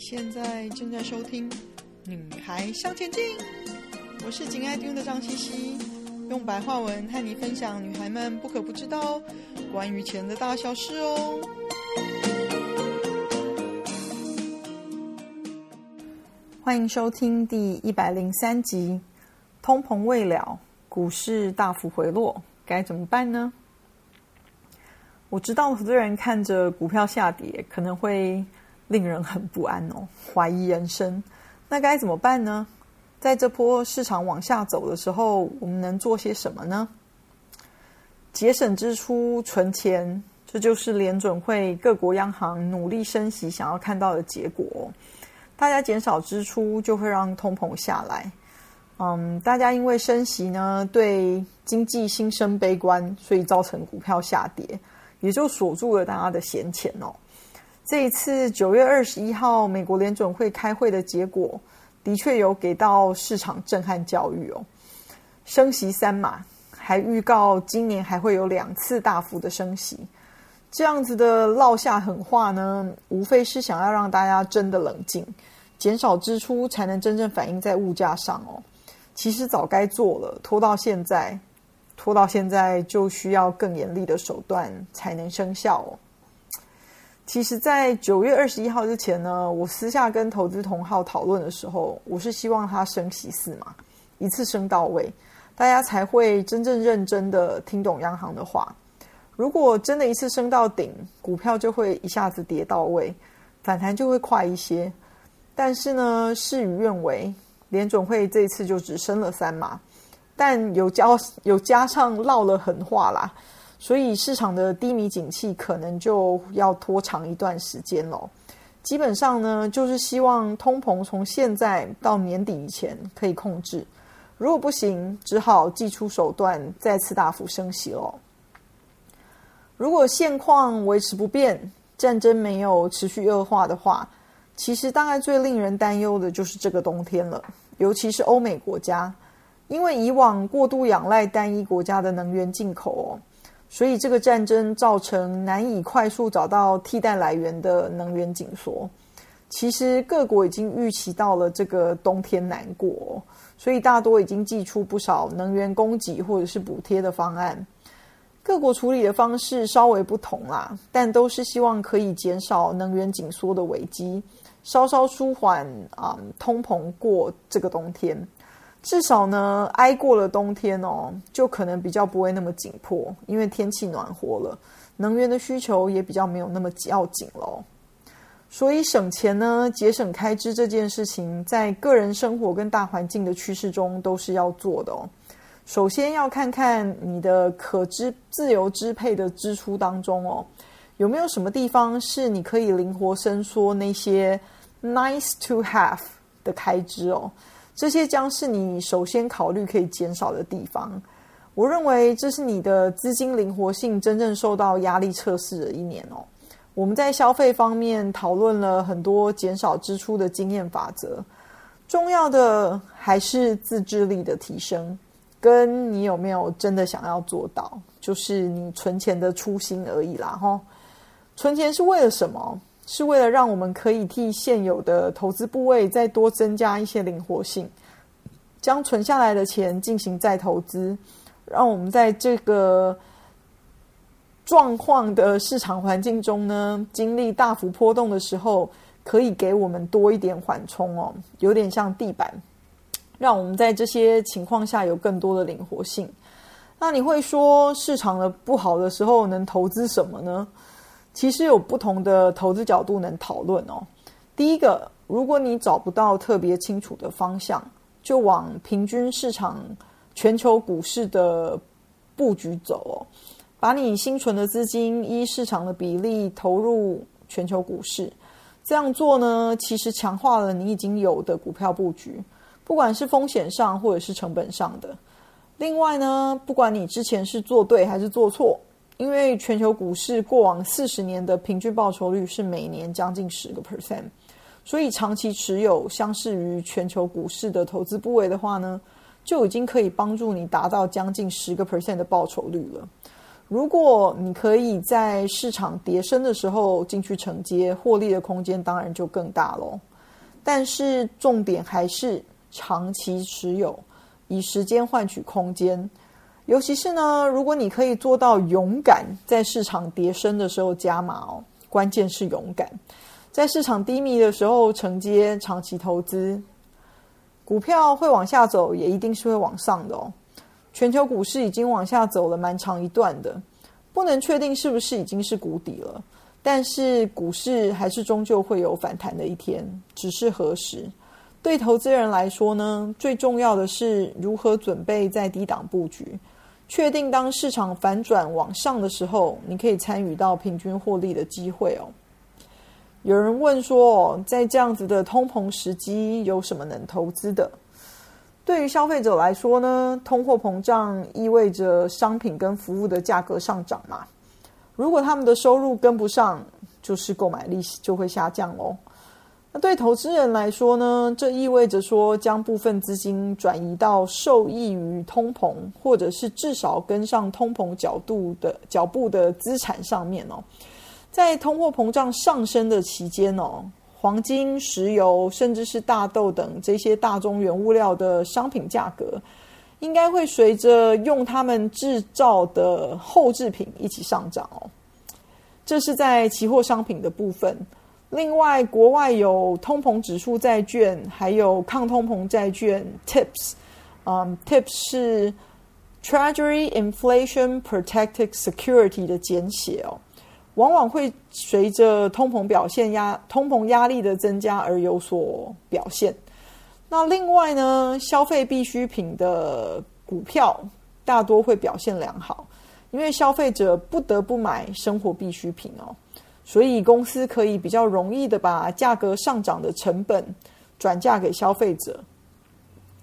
现在正在收听《女孩向前进》，我是紧爱听的张茜茜，用白话文和你分享女孩们不可不知道关于钱的大小事哦。欢迎收听第一百零三集，通膨未了，股市大幅回落，该怎么办呢？我知道很多人看着股票下跌，可能会。令人很不安哦，怀疑人生。那该怎么办呢？在这波市场往下走的时候，我们能做些什么呢？节省支出、存钱，这就是联准会各国央行努力升息想要看到的结果。大家减少支出，就会让通膨下来。嗯，大家因为升息呢，对经济心生悲观，所以造成股票下跌，也就锁住了大家的闲钱哦。这一次九月二十一号美国联准会开会的结果，的确有给到市场震撼教育哦。升息三码，还预告今年还会有两次大幅的升息，这样子的落下狠话呢，无非是想要让大家真的冷静，减少支出，才能真正反映在物价上哦。其实早该做了，拖到现在，拖到现在就需要更严厉的手段才能生效哦。其实，在九月二十一号之前呢，我私下跟投资同好讨论的时候，我是希望他升息四嘛，一次升到位，大家才会真正认真的听懂央行的话。如果真的一次升到顶，股票就会一下子跌到位，反弹就会快一些。但是呢，事与愿违，联准会这次就只升了三码，但有加有加上落了狠话啦。所以市场的低迷景气可能就要拖长一段时间了。基本上呢，就是希望通膨从现在到年底以前可以控制。如果不行，只好祭出手段，再次大幅升息了。如果现况维持不变，战争没有持续恶化的话，其实大概最令人担忧的就是这个冬天了，尤其是欧美国家，因为以往过度仰赖单一国家的能源进口哦。所以这个战争造成难以快速找到替代来源的能源紧缩。其实各国已经预期到了这个冬天难过，所以大多已经寄出不少能源供给或者是补贴的方案。各国处理的方式稍微不同啦，但都是希望可以减少能源紧缩的危机，稍稍舒缓啊、通膨过这个冬天。至少呢，挨过了冬天哦，就可能比较不会那么紧迫，因为天气暖和了，能源的需求也比较没有那么要紧喽。所以省钱呢，节省开支这件事情，在个人生活跟大环境的趋势中都是要做的哦。首先要看看你的可支自由支配的支出当中哦，有没有什么地方是你可以灵活伸缩那些 nice to have 的开支哦。这些将是你首先考虑可以减少的地方。我认为这是你的资金灵活性真正受到压力测试的一年哦。我们在消费方面讨论了很多减少支出的经验法则，重要的还是自制力的提升，跟你有没有真的想要做到，就是你存钱的初心而已啦。哈，存钱是为了什么？是为了让我们可以替现有的投资部位再多增加一些灵活性，将存下来的钱进行再投资，让我们在这个状况的市场环境中呢，经历大幅波动的时候，可以给我们多一点缓冲哦，有点像地板，让我们在这些情况下有更多的灵活性。那你会说，市场的不好的时候能投资什么呢？其实有不同的投资角度能讨论哦。第一个，如果你找不到特别清楚的方向，就往平均市场、全球股市的布局走哦。把你新存的资金依市场的比例投入全球股市，这样做呢，其实强化了你已经有的股票布局，不管是风险上或者是成本上的。另外呢，不管你之前是做对还是做错。因为全球股市过往四十年的平均报酬率是每年将近十个 percent，所以长期持有相似于全球股市的投资部位的话呢，就已经可以帮助你达到将近十个 percent 的报酬率了。如果你可以在市场跌升的时候进去承接，获利的空间当然就更大喽。但是重点还是长期持有，以时间换取空间。尤其是呢，如果你可以做到勇敢，在市场跌深的时候加码哦，关键是勇敢，在市场低迷的时候承接长期投资。股票会往下走，也一定是会往上的哦。全球股市已经往下走了蛮长一段的，不能确定是不是已经是谷底了。但是股市还是终究会有反弹的一天，只是何时？对投资人来说呢，最重要的是如何准备在低档布局。确定当市场反转往上的时候，你可以参与到平均获利的机会哦。有人问说，在这样子的通膨时机，有什么能投资的？对于消费者来说呢，通货膨胀意味着商品跟服务的价格上涨嘛。如果他们的收入跟不上，就是购买力就会下降哦。那对投资人来说呢，这意味着说，将部分资金转移到受益于通膨，或者是至少跟上通膨角度的脚步的资产上面哦。在通货膨胀上升的期间哦，黄金、石油，甚至是大豆等这些大宗原物料的商品价格，应该会随着用它们制造的后制品一起上涨哦。这是在期货商品的部分。另外，国外有通膨指数债券，还有抗通膨债券 （TIPS）。嗯，TIPS 是 Treasury Inflation Protected Security 的简写哦，往往会随着通膨表现压通膨压力的增加而有所表现。那另外呢，消费必需品的股票大多会表现良好，因为消费者不得不买生活必需品哦。所以公司可以比较容易的把价格上涨的成本转嫁给消费者。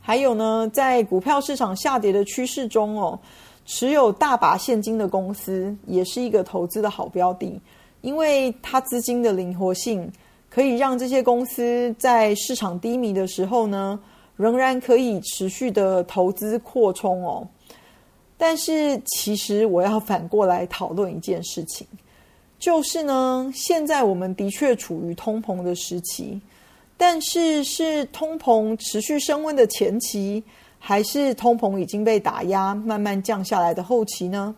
还有呢，在股票市场下跌的趋势中哦，持有大把现金的公司也是一个投资的好标的，因为它资金的灵活性可以让这些公司在市场低迷的时候呢，仍然可以持续的投资扩充哦。但是其实我要反过来讨论一件事情。就是呢，现在我们的确处于通膨的时期，但是是通膨持续升温的前期，还是通膨已经被打压、慢慢降下来的后期呢？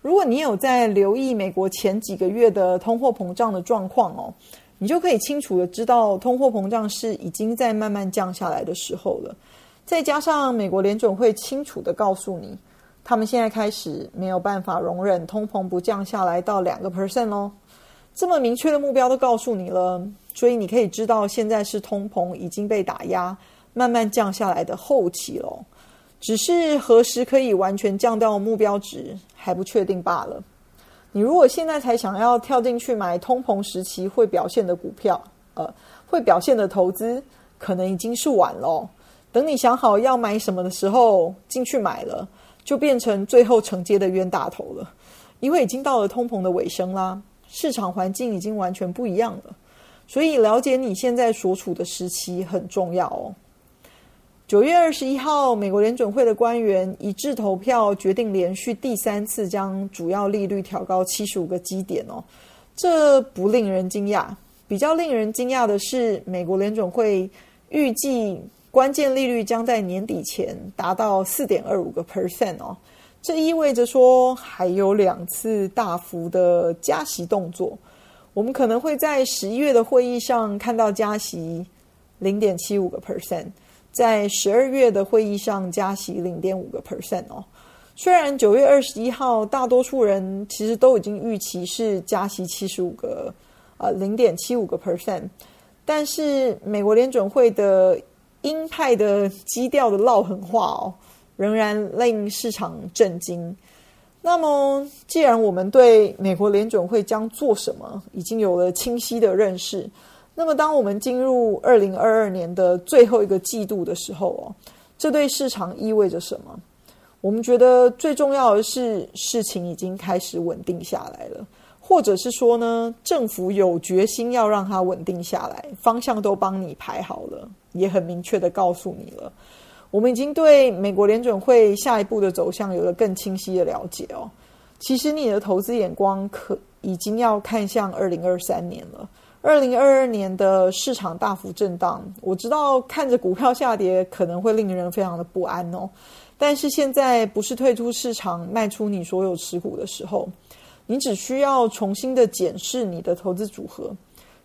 如果你有在留意美国前几个月的通货膨胀的状况哦，你就可以清楚的知道，通货膨胀是已经在慢慢降下来的时候了。再加上美国联准会清楚的告诉你。他们现在开始没有办法容忍通膨不降下来到两个 percent 喽，这么明确的目标都告诉你了，所以你可以知道现在是通膨已经被打压，慢慢降下来的后期喽。只是何时可以完全降到目标值还不确定罢了。你如果现在才想要跳进去买通膨时期会表现的股票，呃，会表现的投资，可能已经是晚喽。等你想好要买什么的时候，进去买了。就变成最后承接的冤大头了，因为已经到了通膨的尾声啦，市场环境已经完全不一样了，所以了解你现在所处的时期很重要哦。九月二十一号，美国联准会的官员一致投票决定连续第三次将主要利率调高七十五个基点哦，这不令人惊讶。比较令人惊讶的是，美国联准会预计。关键利率将在年底前达到四点二五个 percent 哦，这意味着说还有两次大幅的加息动作。我们可能会在十一月的会议上看到加息零点七五个 percent，在十二月的会议上加息零点五个 percent 哦。虽然九月二十一号大多数人其实都已经预期是加息七十五个呃零点七五个 percent，但是美国联准会的鹰派的基调的撂狠话哦，仍然令市场震惊。那么，既然我们对美国联准会将做什么已经有了清晰的认识，那么当我们进入二零二二年的最后一个季度的时候哦，这对市场意味着什么？我们觉得最重要的是，事情已经开始稳定下来了。或者是说呢，政府有决心要让它稳定下来，方向都帮你排好了，也很明确的告诉你了。我们已经对美国联准会下一步的走向有了更清晰的了解哦。其实你的投资眼光可已经要看向二零二三年了。二零二二年的市场大幅震荡，我知道看着股票下跌可能会令人非常的不安哦。但是现在不是退出市场卖出你所有持股的时候，你只需要重新的检视你的投资组合，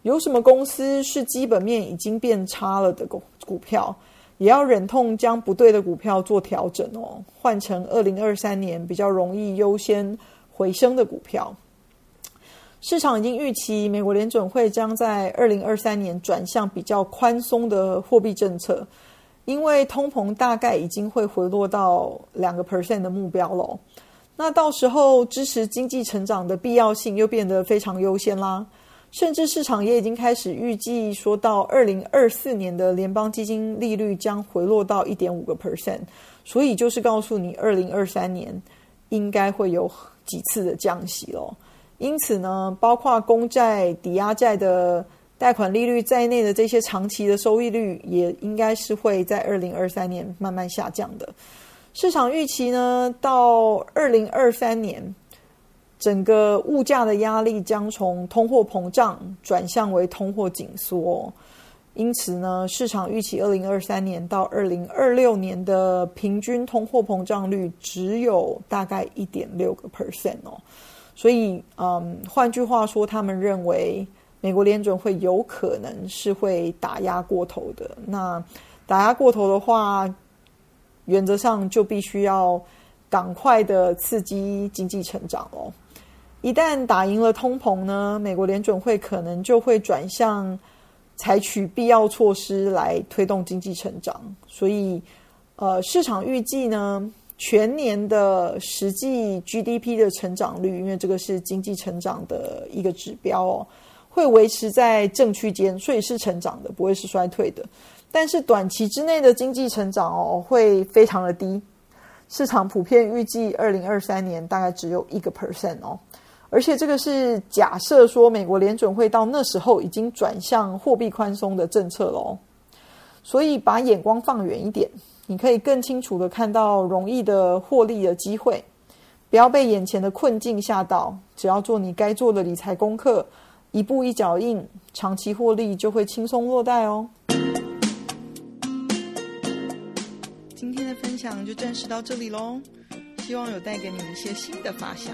有什么公司是基本面已经变差了的股股票，也要忍痛将不对的股票做调整哦，换成二零二三年比较容易优先回升的股票。市场已经预期，美国联准会将在二零二三年转向比较宽松的货币政策，因为通膨大概已经会回落到两个 percent 的目标了。那到时候支持经济成长的必要性又变得非常优先啦。甚至市场也已经开始预计，说到二零二四年的联邦基金利率将回落到一点五个 percent，所以就是告诉你，二零二三年应该会有几次的降息咯。因此呢，包括公债、抵押债的贷款利率在内的这些长期的收益率，也应该是会在二零二三年慢慢下降的。市场预期呢，到二零二三年，整个物价的压力将从通货膨胀转向为通货紧缩。因此呢，市场预期二零二三年到二零二六年的平均通货膨胀率只有大概一点六个 percent 哦。所以，嗯，换句话说，他们认为美国联准会有可能是会打压过头的。那打压过头的话，原则上就必须要赶快的刺激经济成长哦。一旦打赢了通膨呢，美国联准会可能就会转向采取必要措施来推动经济成长。所以，呃，市场预计呢。全年的实际 GDP 的成长率，因为这个是经济成长的一个指标哦，会维持在正区间，所以是成长的，不会是衰退的。但是短期之内的经济成长哦，会非常的低。市场普遍预计二零二三年大概只有一个 percent 哦，而且这个是假设说美国联准会到那时候已经转向货币宽松的政策了哦，所以把眼光放远一点。你可以更清楚的看到容易的获利的机会，不要被眼前的困境吓到，只要做你该做的理财功课，一步一脚印，长期获利就会轻松落袋哦。今天的分享就暂时到这里喽，希望有带给你们一些新的发想。